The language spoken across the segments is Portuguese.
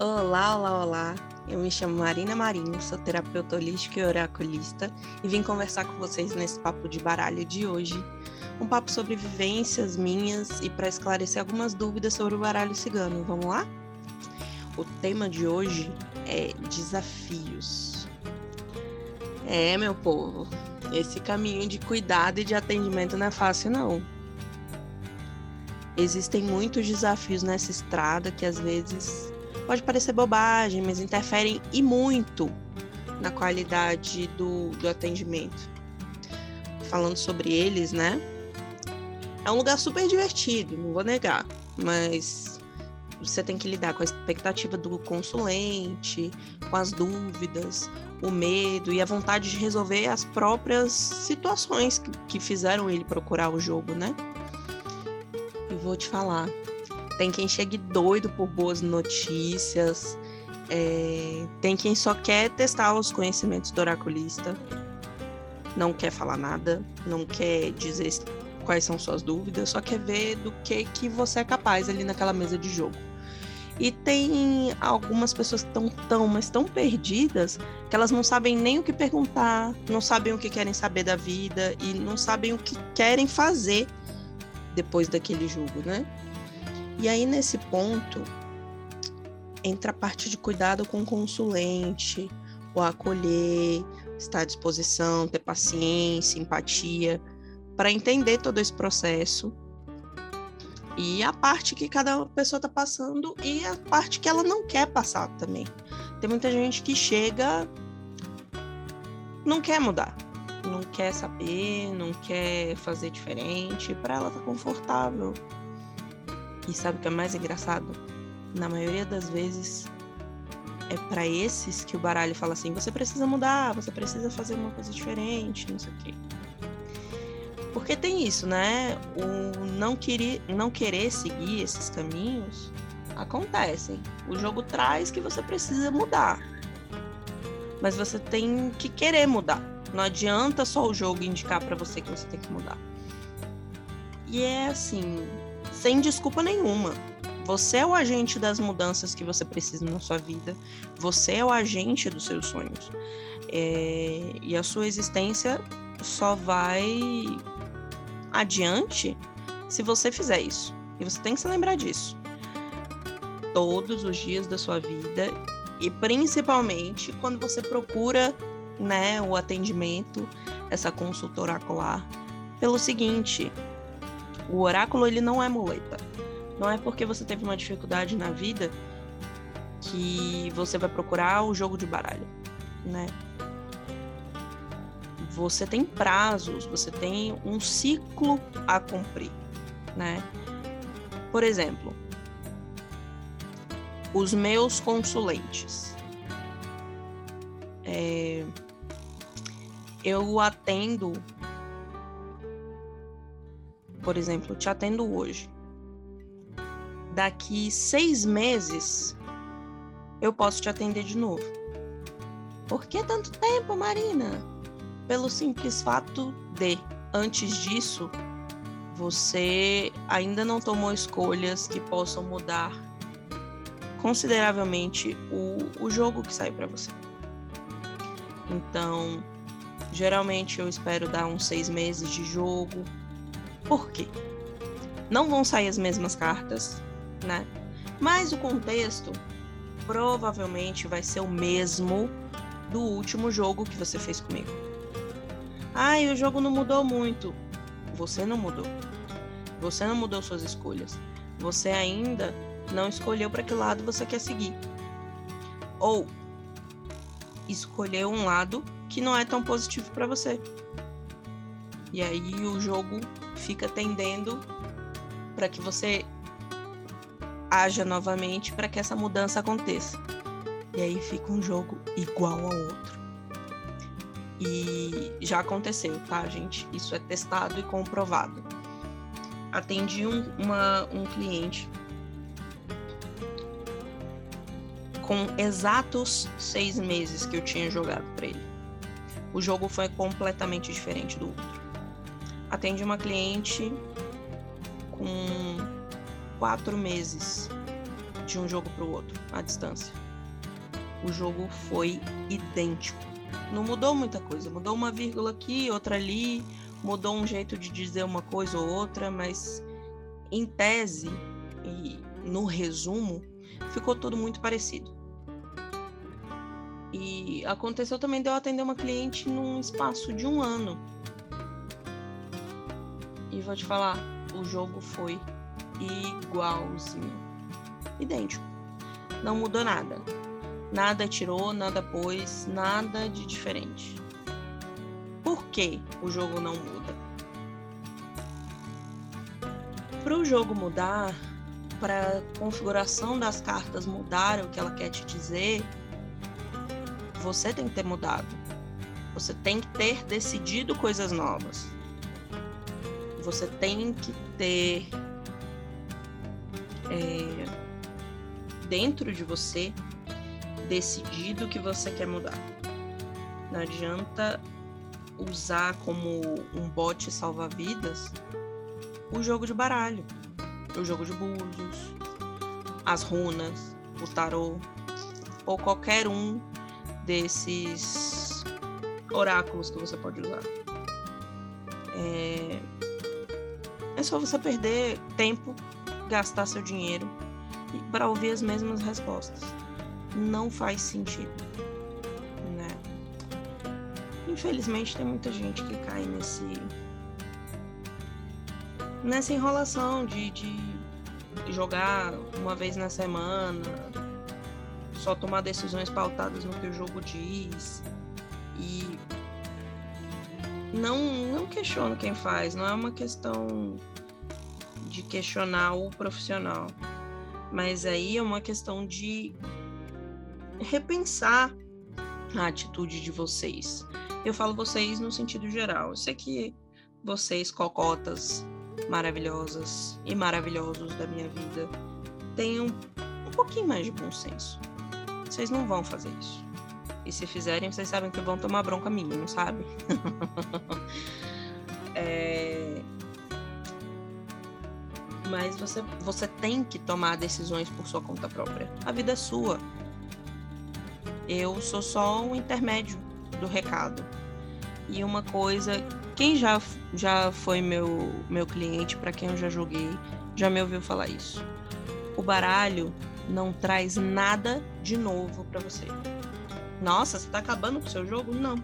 Olá, olá, olá. Eu me chamo Marina Marinho, sou terapeuta holística e oraculista e vim conversar com vocês nesse papo de baralho de hoje. Um papo sobre vivências minhas e para esclarecer algumas dúvidas sobre o baralho cigano. Vamos lá? O tema de hoje é desafios. É, meu povo, esse caminho de cuidado e de atendimento não é fácil, não. Existem muitos desafios nessa estrada que às vezes pode parecer bobagem, mas interferem e muito na qualidade do, do atendimento. Falando sobre eles, né? É um lugar super divertido, não vou negar, mas você tem que lidar com a expectativa do consulente, com as dúvidas, o medo e a vontade de resolver as próprias situações que, que fizeram ele procurar o jogo, né? E vou te falar, tem quem chegue doido por boas notícias, é, tem quem só quer testar os conhecimentos do oraculista, não quer falar nada, não quer dizer quais são suas dúvidas, só quer ver do que que você é capaz ali naquela mesa de jogo. E tem algumas pessoas que estão tão, mas tão perdidas que elas não sabem nem o que perguntar, não sabem o que querem saber da vida e não sabem o que querem fazer depois daquele jogo, né? E aí, nesse ponto, entra a parte de cuidado com o consulente, o acolher, estar à disposição, ter paciência, empatia, para entender todo esse processo. E a parte que cada pessoa está passando e a parte que ela não quer passar também. Tem muita gente que chega, não quer mudar, não quer saber, não quer fazer diferente, para ela tá confortável. E sabe o que é mais engraçado? Na maioria das vezes é para esses que o baralho fala assim: você precisa mudar, você precisa fazer uma coisa diferente, não sei o quê. Porque tem isso, né? O não querer, não querer seguir esses caminhos acontecem. O jogo traz que você precisa mudar. Mas você tem que querer mudar. Não adianta só o jogo indicar para você que você tem que mudar. E é assim, sem desculpa nenhuma. Você é o agente das mudanças que você precisa na sua vida. Você é o agente dos seus sonhos. É... E a sua existência só vai adiante se você fizer isso. E você tem que se lembrar disso. Todos os dias da sua vida e principalmente quando você procura, né, o atendimento, essa consulta oracular, pelo seguinte, o oráculo ele não é muleta. Não é porque você teve uma dificuldade na vida que você vai procurar o jogo de baralho, né? Você tem prazos, você tem um ciclo a cumprir, né? Por exemplo, os meus consulentes. É, eu atendo por exemplo, te atendo hoje. Daqui seis meses eu posso te atender de novo. Por que tanto tempo, Marina? Pelo simples fato de, antes disso, você ainda não tomou escolhas que possam mudar consideravelmente o, o jogo que sai para você. Então, geralmente eu espero dar uns seis meses de jogo, por quê? Não vão sair as mesmas cartas, né? Mas o contexto provavelmente vai ser o mesmo do último jogo que você fez comigo. Ah, e o jogo não mudou muito. Você não mudou. Você não mudou suas escolhas. Você ainda não escolheu para que lado você quer seguir. Ou escolheu um lado que não é tão positivo para você. E aí o jogo fica tendendo para que você haja novamente para que essa mudança aconteça. E aí fica um jogo igual ao outro. E já aconteceu, tá, gente? Isso é testado e comprovado. Atendi um, uma, um cliente com exatos seis meses que eu tinha jogado para ele. O jogo foi completamente diferente do outro atendi uma cliente com quatro meses de um jogo para o outro, à distância. O jogo foi idêntico. Não mudou muita coisa, mudou uma vírgula aqui, outra ali, mudou um jeito de dizer uma coisa ou outra, mas em tese e no resumo, ficou tudo muito parecido. E aconteceu também de eu atender uma cliente num espaço de um ano. E vou te falar, o jogo foi igualzinho. Idêntico. Não mudou nada. Nada tirou, nada pôs, nada de diferente. Por que o jogo não muda? Para o jogo mudar, para a configuração das cartas mudar o que ela quer te dizer, você tem que ter mudado. Você tem que ter decidido coisas novas. Você tem que ter é, dentro de você decidido o que você quer mudar. Não adianta usar como um bote salva-vidas o jogo de baralho, o jogo de búzios, as runas, o tarô, ou qualquer um desses oráculos que você pode usar. É, é só você perder tempo, gastar seu dinheiro para ouvir as mesmas respostas. Não faz sentido, né? Infelizmente tem muita gente que cai nesse nessa enrolação de, de jogar uma vez na semana, só tomar decisões pautadas no que o jogo diz e não não questiono quem faz, não é uma questão de questionar o profissional, mas aí é uma questão de repensar a atitude de vocês. Eu falo vocês no sentido geral. Eu sei que vocês, cocotas, maravilhosas e maravilhosos da minha vida tenham um pouquinho mais de bom senso. Vocês não vão fazer isso. E se fizerem, vocês sabem que vão tomar bronca minha, não sabe? é... Mas você, você tem que tomar decisões por sua conta própria. A vida é sua. Eu sou só um intermédio do recado. E uma coisa quem já, já foi meu, meu cliente, para quem eu já joguei, já me ouviu falar isso. O baralho não traz nada de novo para você. Nossa, você tá acabando com o seu jogo? Não.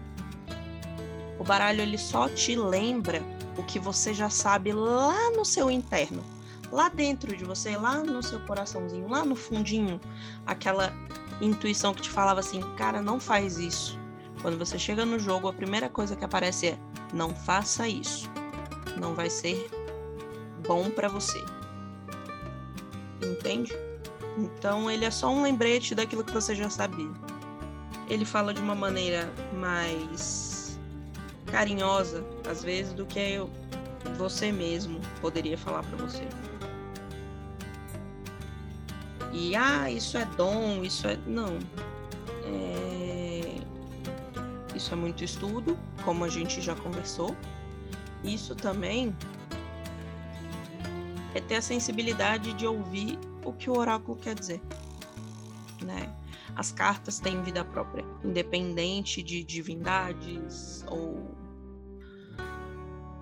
O baralho ele só te lembra o que você já sabe lá no seu interno, lá dentro de você, lá no seu coraçãozinho, lá no fundinho, aquela intuição que te falava assim, cara, não faz isso. Quando você chega no jogo, a primeira coisa que aparece é não faça isso. Não vai ser bom para você. Entende? Então ele é só um lembrete daquilo que você já sabia. Ele fala de uma maneira mais carinhosa, às vezes, do que eu, você mesmo poderia falar para você. E ah, isso é dom, isso é. Não. É... Isso é muito estudo, como a gente já conversou. Isso também é ter a sensibilidade de ouvir o que o oráculo quer dizer. Né? As cartas têm vida própria, independente de divindades ou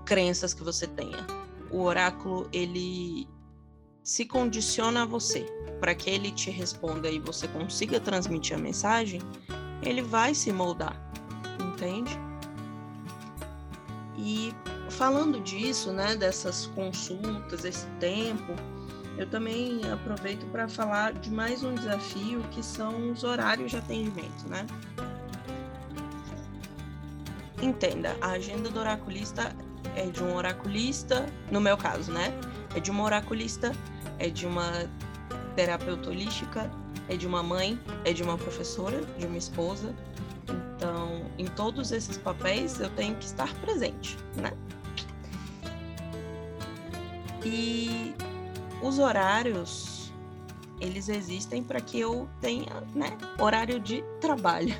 crenças que você tenha. O oráculo ele se condiciona a você para que ele te responda e você consiga transmitir a mensagem, ele vai se moldar, entende? E falando disso, né, dessas consultas, esse tempo, eu também aproveito para falar de mais um desafio que são os horários de atendimento, né? Entenda, a agenda do oraculista é de um oraculista, no meu caso, né? É de uma oraculista, é de uma terapeuta holística, é de uma mãe, é de uma professora, de uma esposa, então, em todos esses papéis eu tenho que estar presente, né? E os horários eles existem para que eu tenha, né, horário de trabalho.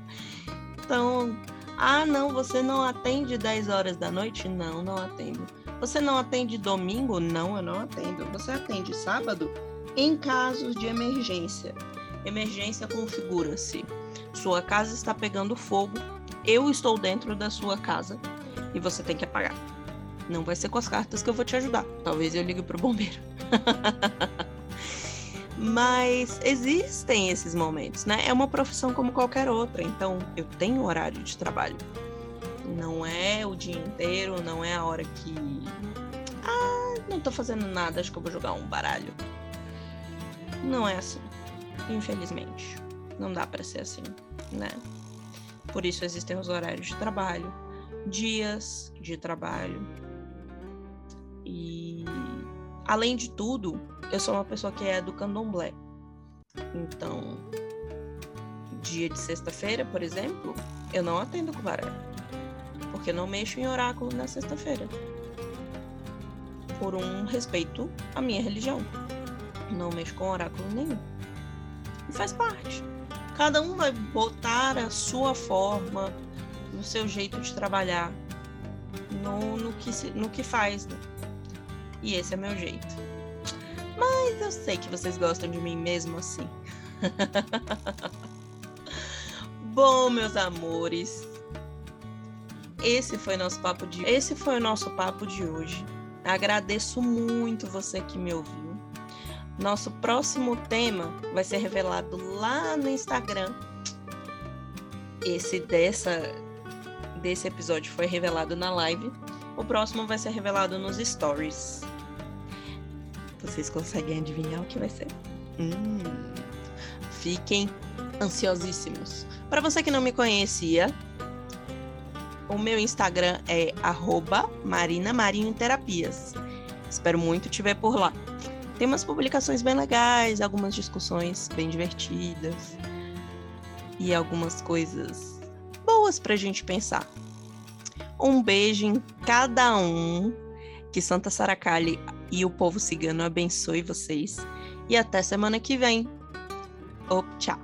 então, ah, não, você não atende 10 horas da noite? Não, não atendo. Você não atende domingo? Não, eu não atendo. Você atende sábado? Em casos de emergência, emergência configura-se: sua casa está pegando fogo, eu estou dentro da sua casa e você tem que apagar. Não vai ser com as cartas que eu vou te ajudar. Talvez eu ligue pro bombeiro. Mas existem esses momentos, né? É uma profissão como qualquer outra, então eu tenho horário de trabalho. Não é o dia inteiro, não é a hora que. Ah, não tô fazendo nada, acho que eu vou jogar um baralho. Não é assim. Infelizmente. Não dá para ser assim, né? Por isso existem os horários de trabalho, dias de trabalho. E além de tudo, eu sou uma pessoa que é do candomblé. Então, dia de sexta-feira, por exemplo, eu não atendo baralho. Porque eu não mexo em oráculo na sexta-feira. Por um respeito à minha religião. Não mexo com oráculo nenhum. E faz parte. Cada um vai botar a sua forma, no seu jeito de trabalhar, no, no, que, no que faz. Né? E esse é meu jeito. Mas eu sei que vocês gostam de mim mesmo assim. Bom, meus amores, esse foi nosso papo de esse foi o nosso papo de hoje. Agradeço muito você que me ouviu. Nosso próximo tema vai ser revelado lá no Instagram. Esse dessa desse episódio foi revelado na live. O próximo vai ser revelado nos stories. Vocês conseguem adivinhar o que vai ser? Hum, fiquem ansiosíssimos. Para você que não me conhecia, o meu Instagram é @marinamarinhoterapias. Espero muito te ver por lá. Tem umas publicações bem legais, algumas discussões bem divertidas e algumas coisas boas pra gente pensar. Um beijo em cada um. Que Santa Saracali e o povo cigano abençoe vocês. E até semana que vem. Oh, tchau.